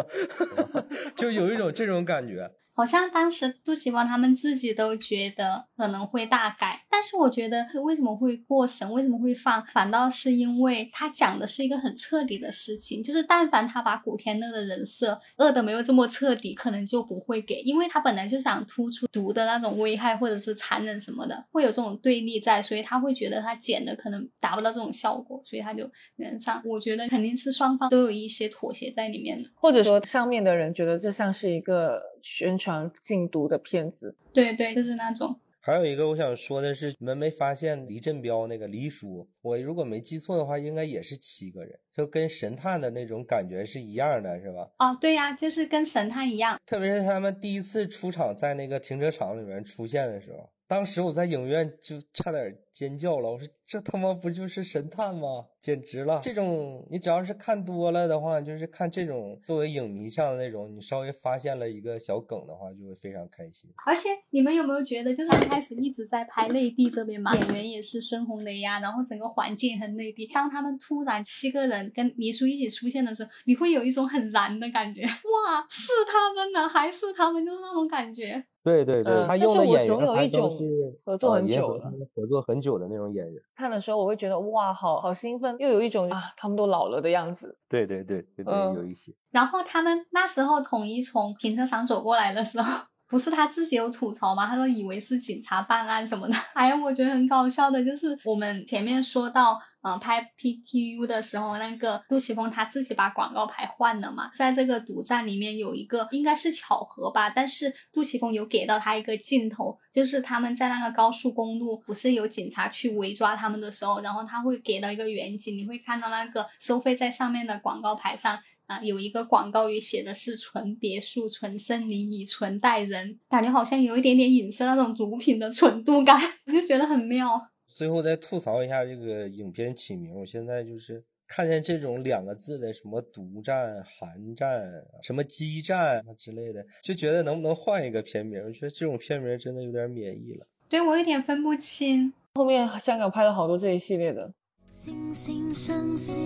就有一种这种感觉。好像当时杜琪峰他们自己都觉得可能会大改，但是我觉得为什么会过审，为什么会放，反倒是因为他讲的是一个很彻底的事情，就是但凡他把古天乐的人设恶的没有这么彻底，可能就不会给，因为他本来就想突出毒的那种危害或者是残忍什么的，会有这种对立在，所以他会觉得他剪的可能达不到这种效果，所以他就原上，我觉得肯定是双方都有一些妥协在里面的，或者说上面的人觉得这像是一个宣传禁毒的片子，对对，就是那种。还有一个我想说的是，你们没发现黎振彪那个黎叔？我如果没记错的话，应该也是七个人，就跟神探的那种感觉是一样的，是吧？哦，对呀，就是跟神探一样。特别是他们第一次出场在那个停车场里面出现的时候，当时我在影院就差点尖叫了，我说这他妈不就是神探吗？简直了！这种你只要是看多了的话，就是看这种作为影迷像的那种，你稍微发现了一个小梗的话，就会非常开心。而且你们有没有觉得，就是一开始一直在拍内地这边嘛，演员也是孙红雷呀，然后整个环境很内地。当他们突然七个人跟黎叔一起出现的时候，你会有一种很燃的感觉，哇，是他们呢，还是他们，就是那种感觉。对对对，他嗯但用的演是我总员还都有一种是合作很久了合作很久的那种演员。看的时候我会觉得哇，好好兴奋，又有一种啊，他们都老了的样子。对对对对对，嗯有一些。然后他们那时候统一从停车场走过来的时候，不是他自己有吐槽吗？他说以为是警察办案什么的。还 有我觉得很搞笑的就是我们前面说到，嗯、拍 PTU 的时候，那个杜琪峰他自己把广告牌换了嘛，在这个独占里面有一个应该是巧合吧，但是杜琪峰有给到他一个镜头，就是他们在那个高速公路不是有警察去围抓他们的时候，然后他会给到一个远景，你会看到那个收费在上面的广告牌上。啊，有一个广告语写的是“纯别墅、纯森林、以纯待人”，感觉好像有一点点影射那种毒品的纯度感，我就觉得很妙。最后再吐槽一下这个影片起名，我现在就是看见这种两个字的什么独占、寒战、什么激战之类的，就觉得能不能换一个片名？我觉得这种片名真的有点免疫了。对我有点分不清。后面香港拍了好多这一系列的，惺惺相惜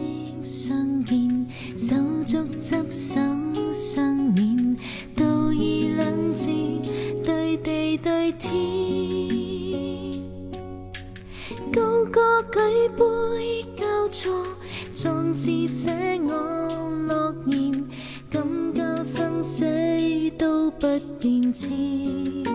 相足執手相勉，道義兩字對地對天。高歌舉杯交錯，壯志寫我諾言，敢交生死都不變遷。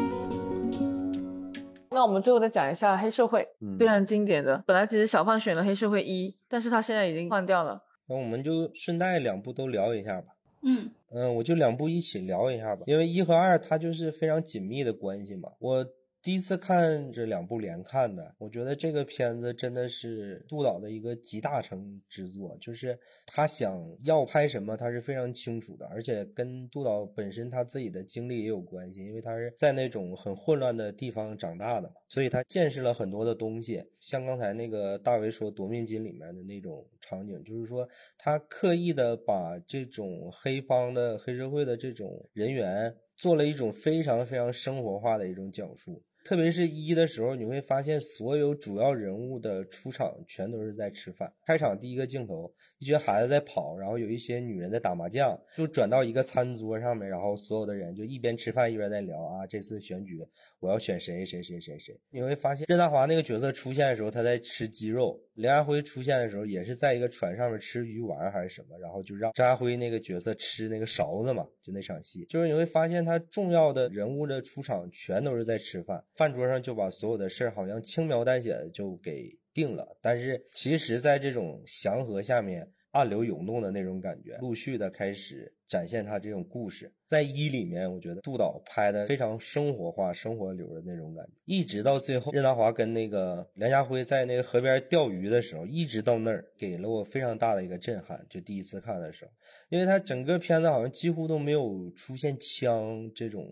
那我们最后再讲一下黑社会，嗯非常经典的。本来只是小胖选了黑社会一，但是他现在已经换掉了。那我们就顺带两部都聊一下吧。嗯，嗯，我就两部一起聊一下吧，因为一和二它就是非常紧密的关系嘛。我第一次看这两部连看的，我觉得这个片子真的是杜导的一个集大成之作，就是他想要拍什么，他是非常清楚的，而且跟杜导本身他自己的经历也有关系，因为他是在那种很混乱的地方长大的嘛，所以他见识了很多的东西。像刚才那个大为说《夺命金》里面的那种场景，就是说他刻意的把这种黑帮的黑社会的这种人员做了一种非常非常生活化的一种讲述。特别是一的时候，你会发现所有主要人物的出场全都是在吃饭。开场第一个镜头，一群孩子在跑，然后有一些女人在打麻将，就转到一个餐桌上面，然后所有的人就一边吃饭一边在聊啊，这次选举我要选谁谁谁谁谁。你会发现任达华那个角色出现的时候，他在吃鸡肉；梁家辉出现的时候，也是在一个船上面吃鱼丸还是什么，然后就让张家辉那个角色吃那个勺子嘛，就那场戏，就是你会发现他重要的人物的出场全都是在吃饭，饭桌上就把所有的事儿好像轻描淡写的就给定了，但是其实在这种祥和下面。暗流涌动的那种感觉，陆续的开始展现他这种故事。在一里面，我觉得杜导拍的非常生活化、生活流的那种感觉，一直到最后，任达华跟那个梁家辉在那个河边钓鱼的时候，一直到那儿，给了我非常大的一个震撼。就第一次看的时候，因为他整个片子好像几乎都没有出现枪这种。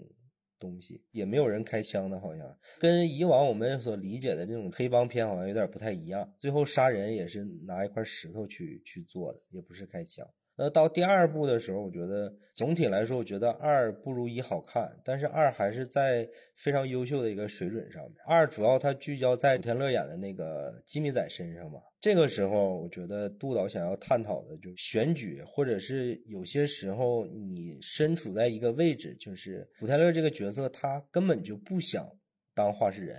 东西也没有人开枪的，好像跟以往我们所理解的这种黑帮片好像有点不太一样。最后杀人也是拿一块石头去去做的，也不是开枪。那到第二部的时候，我觉得总体来说，我觉得二不如一好看，但是二还是在非常优秀的一个水准上面。二主要它聚焦在古天乐演的那个吉米仔身上嘛。这个时候，我觉得杜导想要探讨的就是选举，或者是有些时候你身处在一个位置，就是古天乐这个角色，他根本就不想当话事人。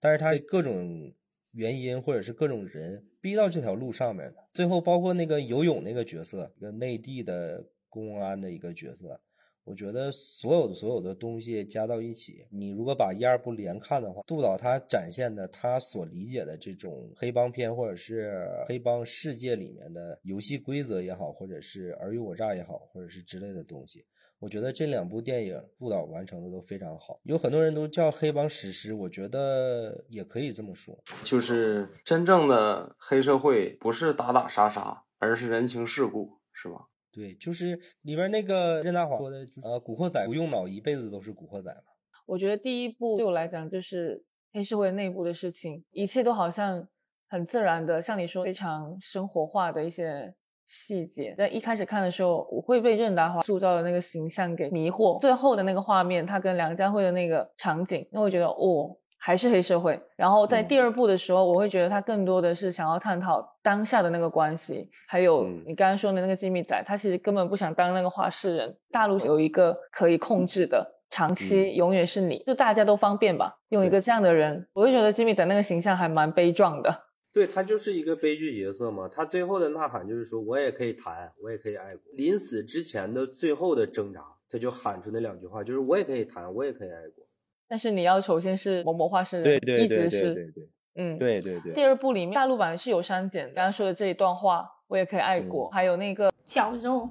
但是他各种原因或者是各种人逼到这条路上面的。最后包括那个游泳那个角色，一个内地的公安的一个角色。我觉得所有的所有的东西加到一起，你如果把一二部连看的话，杜导他展现的他所理解的这种黑帮片或者是黑帮世界里面的游戏规则也好，或者是尔虞我诈也好，或者是之类的东西，我觉得这两部电影杜导完成的都非常好。有很多人都叫黑帮史诗，我觉得也可以这么说。就是真正的黑社会不是打打杀杀，而是人情世故，是吧？对，就是里边那个任达华说的，呃，古惑仔不用脑，一辈子都是古惑仔嘛。我觉得第一部对我来讲就是黑社会内部的事情，一切都好像很自然的，像你说非常生活化的一些细节。在一开始看的时候，我会被任达华塑造的那个形象给迷惑，最后的那个画面，他跟梁家辉的那个场景，那我觉得哦。还是黑社会，然后在第二部的时候，我会觉得他更多的是想要探讨当下的那个关系，还有你刚刚说的那个机密仔，他其实根本不想当那个话事人。大陆有一个可以控制的，长期永远是你，就大家都方便吧，用一个这样的人，我会觉得机密仔那个形象还蛮悲壮的。对他就是一个悲剧角色嘛，他最后的呐喊就是说我也可以谈，我也可以爱国。临死之前的最后的挣扎，他就喊出那两句话，就是我也可以谈，我也可以爱国。但是你要首先是某某画师，对对一直是，对对，嗯，对对对。第二部里面大陆版是有删减，刚刚说的这一段话，我也可以爱国，还有那个绞肉，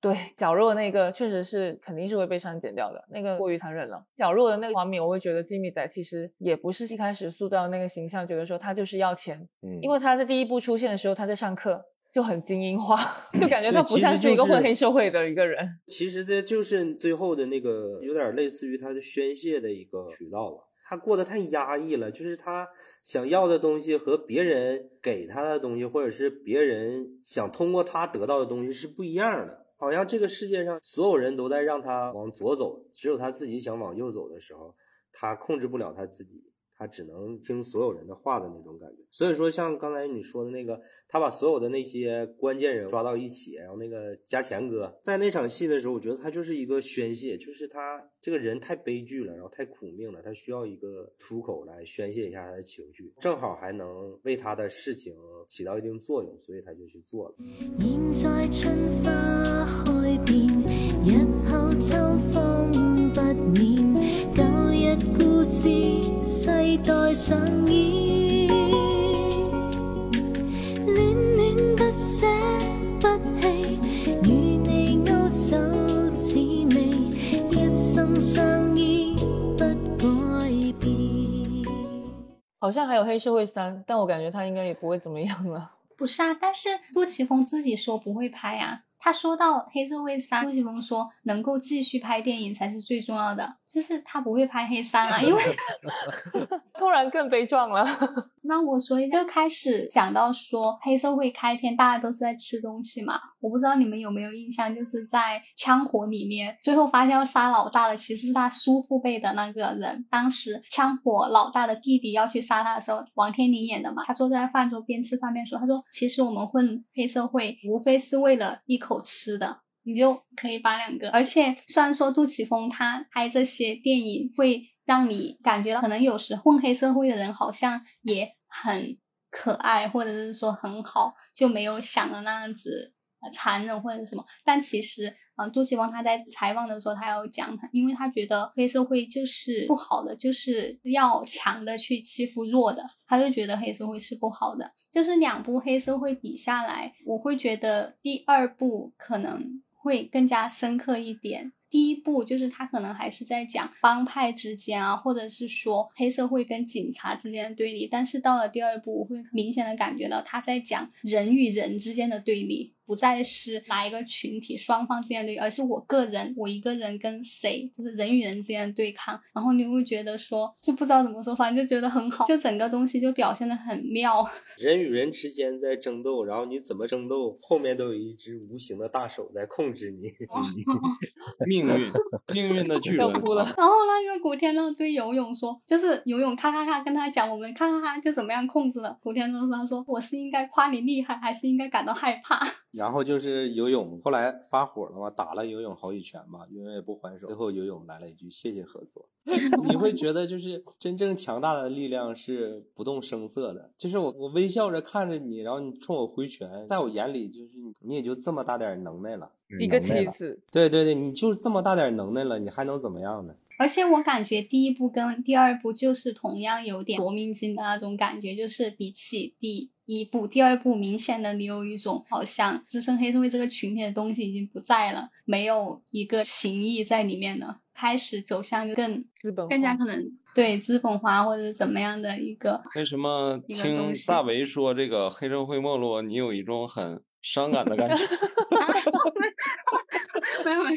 对绞肉那个确实是肯定是会被删减掉的，那个过于残忍了。绞肉的那个画面，我会觉得金米仔其实也不是一开始塑造那个形象，觉得说他就是要钱，嗯，因为他在第一部出现的时候他在上课。就很精英化，就感觉他不像是一个混黑社会的一个人。其实这就是最后的那个，有点类似于他的宣泄的一个渠道吧。他过得太压抑了，就是他想要的东西和别人给他的东西，或者是别人想通过他得到的东西是不一样的。好像这个世界上所有人都在让他往左走，只有他自己想往右走的时候，他控制不了他自己。他只能听所有人的话的那种感觉，所以说像刚才你说的那个，他把所有的那些关键人抓到一起，然后那个加钱哥在那场戏的时候，我觉得他就是一个宣泄，就是他这个人太悲剧了，然后太苦命了，他需要一个出口来宣泄一下他的情绪，正好还能为他的事情起到一定作用，所以他就去做了。日后秋风不眠，旧日故事。世代上演，恋恋不舍不弃，与你勾手指尾，一生相依不改变。好像还有黑社会三，但我感觉他应该也不会怎么样了。不是啊，但是杜琪峰自己说不会拍啊。他说到黑社会三，杜琪峰说能够继续拍电影才是最重要的，就是他不会拍黑三啊，因为 突然更悲壮了。那我所以就开始讲到说黑社会开篇，大家都是在吃东西嘛。我不知道你们有没有印象，就是在枪火里面，最后发现要杀老大的其实是他叔父辈的那个人。当时枪火老大的弟弟要去杀他的时候，王天林演的嘛，他坐在饭桌边吃饭边说，他说其实我们混黑社会无非是为了一口口吃的，你就可以把两个。而且虽然说杜琪峰他拍这些电影会让你感觉到，可能有时混黑社会的人好像也很可爱，或者是说很好，就没有想的那样子。残忍或者什么，但其实，嗯，杜琪峰他在采访的时候，他有讲，因为他觉得黑社会就是不好的，就是要强的去欺负弱的，他就觉得黑社会是不好的。就是两部黑社会比下来，我会觉得第二部可能会更加深刻一点。第一部就是他可能还是在讲帮派之间啊，或者是说黑社会跟警察之间的对立，但是到了第二部，我会明显的感觉到他在讲人与人之间的对立。不再是哪一个群体双方之间对，而是我个人，我一个人跟谁，就是人与人之间的对抗。然后你会觉得说，就不知道怎么说，反正就觉得很好，就整个东西就表现的很妙。人与人之间在争斗，然后你怎么争斗，后面都有一只无形的大手在控制你。命运，命运的巨人。哭了。然后那个古天乐对游泳说，就是游泳咔咔咔跟他讲，我们咔咔咔就怎么样控制了。古天乐说，他说我是应该夸你厉害，还是应该感到害怕？然后就是游泳，后来发火了嘛，打了游泳好几拳嘛，游泳也不还手，最后游泳来了一句谢谢合作。你会觉得就是真正强大的力量是不动声色的，就是我我微笑着看着你，然后你冲我挥拳，在我眼里就是你你也就这么大点能耐了，一个棋子，对对对，你就这么大点能耐了，你还能怎么样呢？而且我感觉第一部跟第二部就是同样有点夺命金的那种感觉，就是比起第一部、第二部，明显的你有一种好像资深黑社会这个群体的东西已经不在了，没有一个情谊在里面了，开始走向就更资本更加可能对资本化或者怎么样的一个。为什么听大为说这个黑社会没落，你有一种很伤感的感觉？没有没有没有，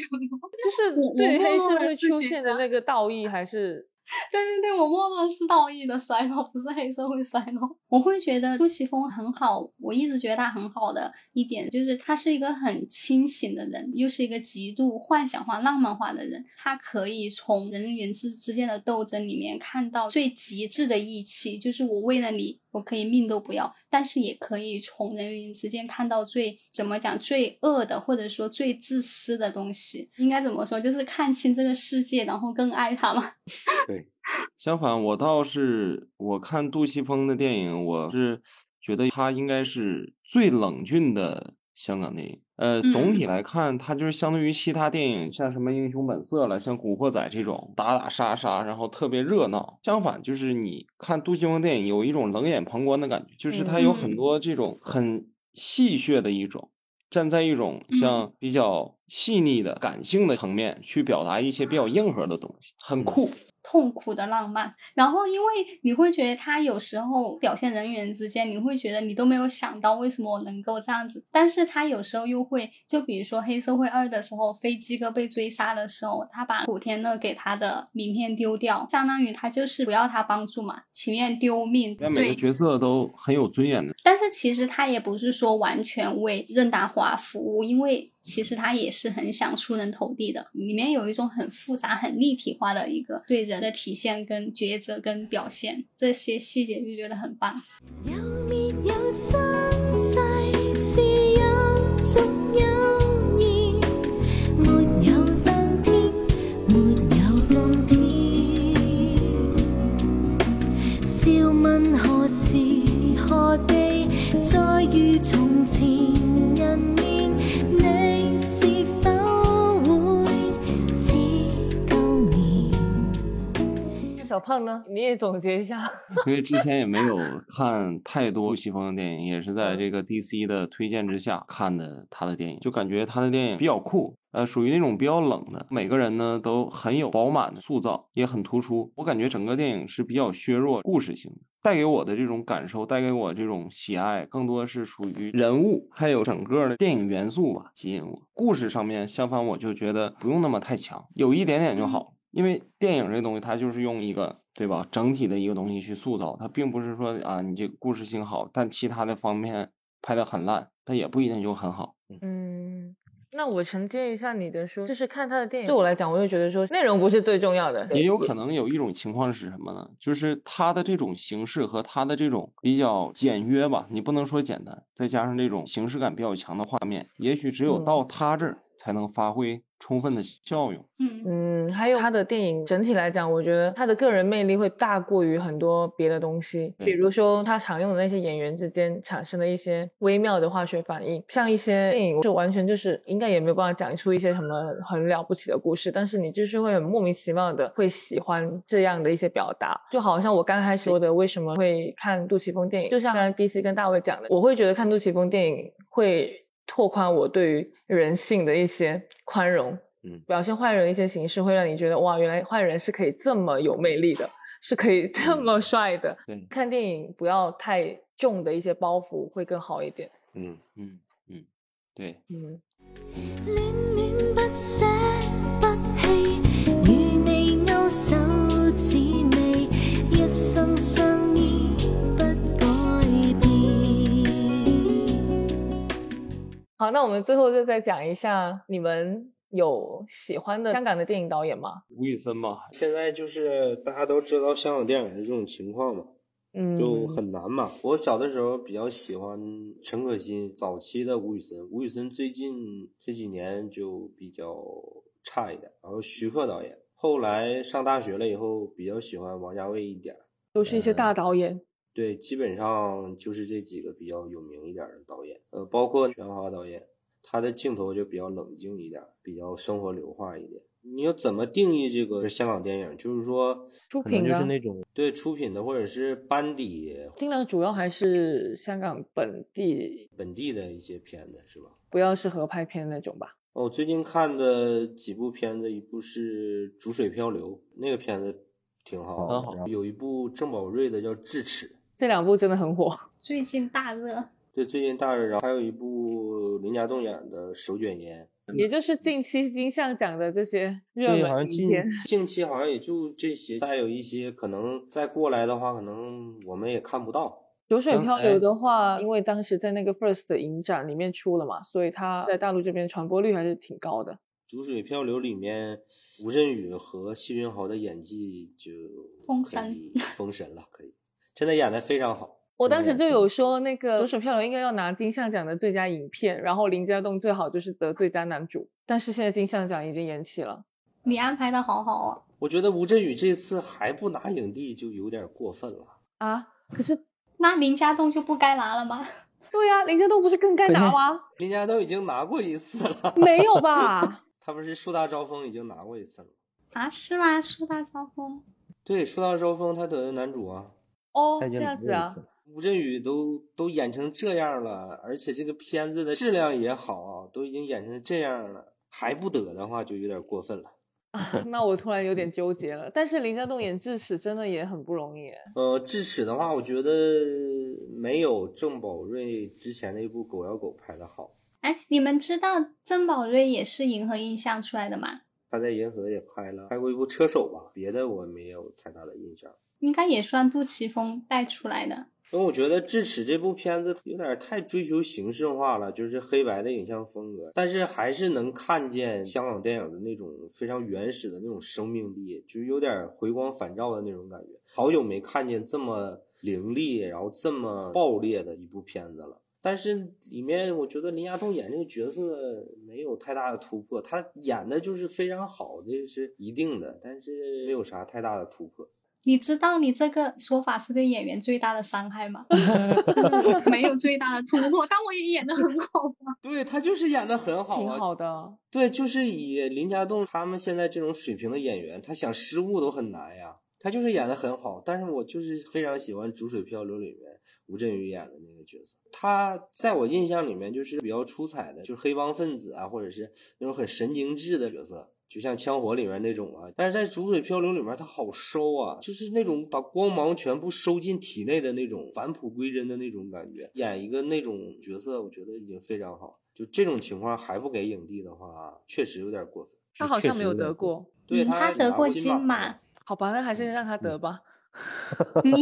就是我对我黑社会出现的那个道义还是对对对，我默默是道义的衰落，不是黑社会衰落。我会觉得杜琪峰很好，我一直觉得他很好的一点就是他是一个很清醒的人，又是一个极度幻想化、浪漫化的人。他可以从人与人之之间的斗争里面看到最极致的义气，就是我为了你，我可以命都不要，但是也可以从人与人之间看到最怎么讲最恶的，或者说最自私的东西。应该怎么说？就是看清这个世界，然后更爱他嘛。对，相反，我倒是我看杜琪峰的电影，我是觉得他应该是最冷峻的香港电影。呃，总体来看，它就是相对于其他电影，像什么《英雄本色》了，像《古惑仔》这种打打杀杀，然后特别热闹。相反，就是你看杜琪峰电影，有一种冷眼旁观的感觉，就是他有很嗯多这种很戏谑的一种。站在一种像比较细腻的感性的层面去表达一些比较硬核的东西，很酷。痛苦的浪漫，然后因为你会觉得他有时候表现人与人之间，你会觉得你都没有想到为什么我能够这样子，但是他有时候又会，就比如说黑社会二的时候，飞机哥被追杀的时候，他把古天乐给他的名片丢掉，相当于他就是不要他帮助嘛，情愿丢命，但每个，角色都很有尊严的。但是其实他也不是说完全为任达华服务，因为其实他也是很想出人头地的。里面有一种很复杂、很立体化的一个对人的体现、跟抉择、跟表现，这些细节就觉得很棒。有有生世是有足有義，沒有當天，沒有冬天。笑问何时何地，再遇从前小胖呢？你也总结一下。因为之前也没有 看太多西方的电影，也是在这个 DC 的推荐之下看的他的电影，就感觉他的电影比较酷，呃，属于那种比较冷的，每个人呢都很有饱满的塑造，也很突出。我感觉整个电影是比较削弱故事性的，带给我的这种感受，带给我这种喜爱，更多是属于人物还有整个的电影元素吧吸引我。故事上面，相反我就觉得不用那么太强，有一点点就好。因为电影这东西，它就是用一个对吧整体的一个东西去塑造，它并不是说啊你这个故事性好，但其他的方面拍的很烂，它也不一定就很好。嗯，那我承接一下你的说，就是看他的电影，对我来讲，我就觉得说内容不是最重要的，也有可能有一种情况是什么呢？就是他的这种形式和他的这种比较简约吧，你不能说简单，再加上这种形式感比较强的画面，也许只有嗯到他这儿才能发挥充分的效用。嗯。嗯，还有他的电影整体来讲，我觉得他的个人魅力会大过于很多别的东西，比如说他常用的那些演员之间产生的一些微妙的化学反应，像一些电影就完全就是应该也没有办法讲出一些什么很了不起的故事，但是你就是会很莫名其妙的会喜欢这样的一些表达，就好像我刚开始说的为什么会看杜琪峰电影，就像刚才 DC 跟大卫讲的，我会觉得看杜琪峰电影会拓宽我对于人性的一些宽容。嗯表现坏人的一些形式，会让你觉得哇，原来坏人是可以这么有魅力的，是可以这么帅的。对，看电影不要太重的一些包袱会更好一点。嗯，嗯嗯，对。嗯，恋恋不捨不棄，與你勾手指好，那我们最后就再讲一下，你们有喜欢的香港的电影导演吗？吴宇森吧，现在就是大家都知道香港电影是这种情况嘛，嗯，就很难嘛。我小的时候比较喜欢陈可辛早期的吴宇森，吴宇森最近这几年就比较差一点。然后徐克导演，后来上大学了以后，比较喜欢王家卫一点。都是一些大导演。对，基本上就是这几个比较有名一点的导演，呃，包括全华导演，他的镜头就比较冷静一点，比较生活流化一点。你要怎么定义这个香港电影？就是说，出品的就是那种对出品的，或者是班底尽量主要还是香港本地，本地的一些片子，是吧？不要是合拍片那种吧。哦，我最近看的几部片子，一部是《逐水漂流》，那个片子挺好，很好然后有一部郑宝瑞的叫《智齿》，这两部真的很火。最近大热，对，最近大热，然后还有一部林家栋演的《手卷烟》。也就是近期金像奖的这些热对，好像近。近期好像也就这些，再有一些可能再过来的话，可能我们也看不到。流水漂流的话，因为当时在那个 First 的影展里面出了嘛，所以它在大陆这边传播率还是挺高的。《逐水漂流》里面，吴镇宇和谢君豪的演技就封神封神了，可以，真的演的非常好。我当时就有说，那个《左手漂流》应该要拿金像奖的最佳影片，然后林家栋最好就是得最佳男主，但是现在金像奖已经延期了。你安排的好好啊。我觉得吴镇宇这次还不拿影帝就有点过分了。啊，可是那林家栋就不该拿了吗？对呀、林家栋不是更该拿吗？林家栋已经拿过一次了，没有吧？他不是树大招风已经拿过一次了吗？啊，是吗？树大招风。对，树大招风他得的男主啊。哦，这样子啊。吴镇宇都都演成这样了，而且这个片子的质量也好啊，都已经演成这样了，还不得的话就有点过分了。啊 那我突然有点纠结了。但是林家栋演智齿真的也很不容易。呃，智齿的话，我觉得没有郑宝瑞之前那部《狗咬狗》拍的好。哎，你们知道郑宝瑞也是银河映像出来的吗？他在银河也拍了，拍过一部《车手》吧，别的我没有太大的印象。应该也算杜琪峰带出来的。因为我觉得《智齿》这部片子有点太追求形式化了，就是黑白的影像风格，但是还是能看见香港电影的那种非常原始的那种生命力，就是有点回光返照的那种感觉。好久没看见这么凌厉，然后这么爆裂的一部片子了。但是里面我觉得林家栋演这个角色没有太大的突破，他演的就是非常好，这是一定的，但是没有啥太大的突破。你知道你这个说法是对演员最大的伤害吗？没有最大的突破，但我也演的很好嘛。对他就是演的很好、啊，挺好的。对，就是以林家栋他们现在这种水平的演员，他想失误都很难呀。他就是演的很好，但是我就是非常喜欢《逐水漂流》里面吴镇宇演的那个角色。他在我印象里面就是比较出彩的，就是黑帮分子啊，或者是那种很神经质的角色，就像《枪火》里面那种啊。但是在《逐水漂流》里面，他好收啊，就是那种把光芒全部收进体内的那种返璞归真的那种感觉。演一个那种角色，我觉得已经非常好。就这种情况还不给影帝的话，确实有点过分。他好像没有得过。对嗯他得过金马金马。好吧，那还是让他得吧。你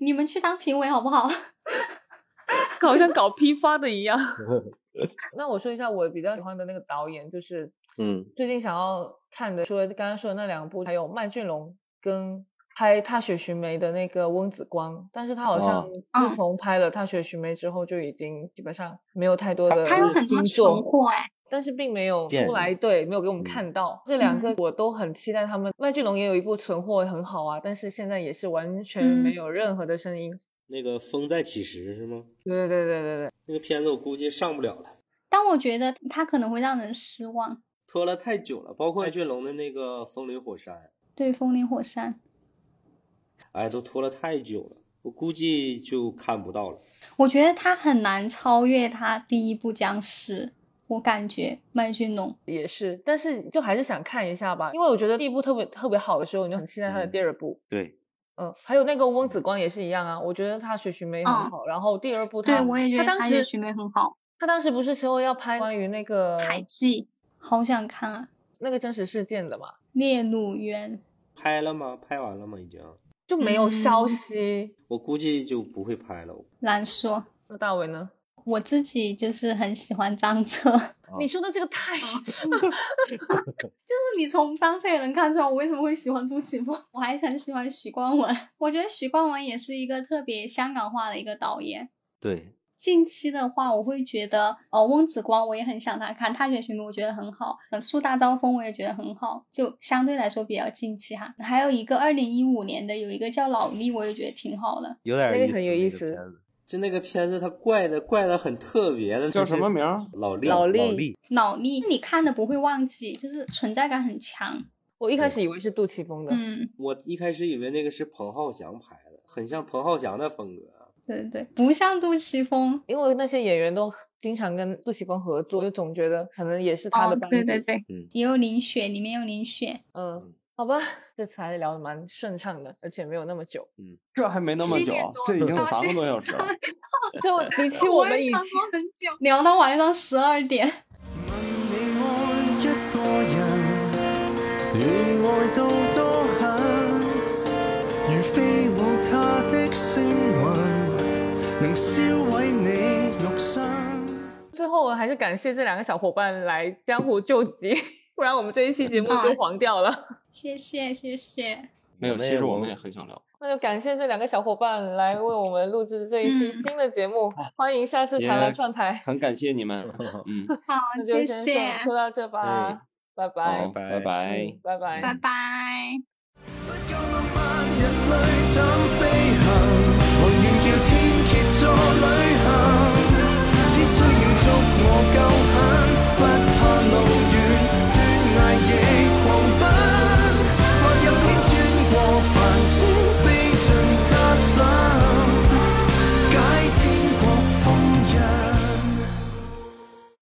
你们去当评委好不好？好像搞批发的一样。那我说一下我比较喜欢的那个导演，就是嗯，最近想要看的，除了刚刚说的那两部，还有麦浚龙跟拍《踏雪寻梅》的那个翁子光，但是他好像哦自嗯从拍了《踏雪寻梅》之后，就已经基本上没有太多的他有很多存货哎，但是并没有出来，对，没有给我们嗯看到。这两个嗯我都很期待他们。麦浚龙也有一部存货很好啊，但是现在也是完全没嗯有任何的声音。那个《风再起时》是吗？对对对对对对，那个片子我估计上不了了，但我觉得他可能会让人失望。拖了太久了。包括麦浚龙的那个《风林火山》，对，《风林火山》，哎，都拖了太久了，我估计就看不到了。我觉得他很难超越他第一部僵尸。我感觉麦浚龙，也是，但是就还是想看一下吧，因为我觉得第一部特别特别好的时候，你就很期待他的嗯第二部。对，嗯，还有那个翁子光也是一样啊，我觉得他学徐梅很嗯好，然后第二部他对我也觉得他当时他也许梅很好。他当时不是说要拍关于那个海记好想看啊，那个真实事件的嘛，烈怒渊。拍了吗？拍完了吗？已经？就没有消嗯息。我估计就不会拍了。难说，那大伟呢？我自己就是很喜欢张彻，你说的这个太，就是你从张彻也能看出来我为什么会喜欢杜琪峰。我还很喜欢许冠文，我觉得许冠文也是一个特别香港化的一个导演。对，近期的话，我会觉得，呃，翁子光我也很想他看《踏雪寻梅》，我觉得很好。呃，树大招风我也觉得很好，就相对来说比较近期哈。还有一个二零一五年的，有一个叫《老力》，我也觉得挺好的。有点那个很有意思就那个片子，它怪的怪的很特别的，叫什么名儿老力，老力老力，脑力你看的不会忘记，就是存在感很强。我一开始以为是杜琪峰的，嗯，我一开始以为那个是彭浩翔拍的，很像彭浩翔的风格。对对对，不像杜琪峰。因为那些演员都经常跟杜琪峰合作，就总觉得可能也是他的哦班，底。对对对，嗯也有林雪，里面有林雪。嗯，好吧，这次还是聊的蛮顺畅的，而且没有那么久，嗯这还没那么久这已经到三个多小时了。就比起我们以前，很久，聊到晚上十二点。問你愛一個人，能燒毀你肉身。最后我還是感谢这两个小伙伴来江湖救急，不然我们这一期节目就黄掉了。谢谢谢谢。没有，其实我们也很想聊。那就感谢这两个小伙伴来为我们录制这一期嗯新的节目，欢迎下次常来串台。很感谢你们，嗯，好，那就謝先說謝，說到这吧哎，拜拜好，，拜拜嗯。拜拜拜。拜。做，旅行，只需要捉我够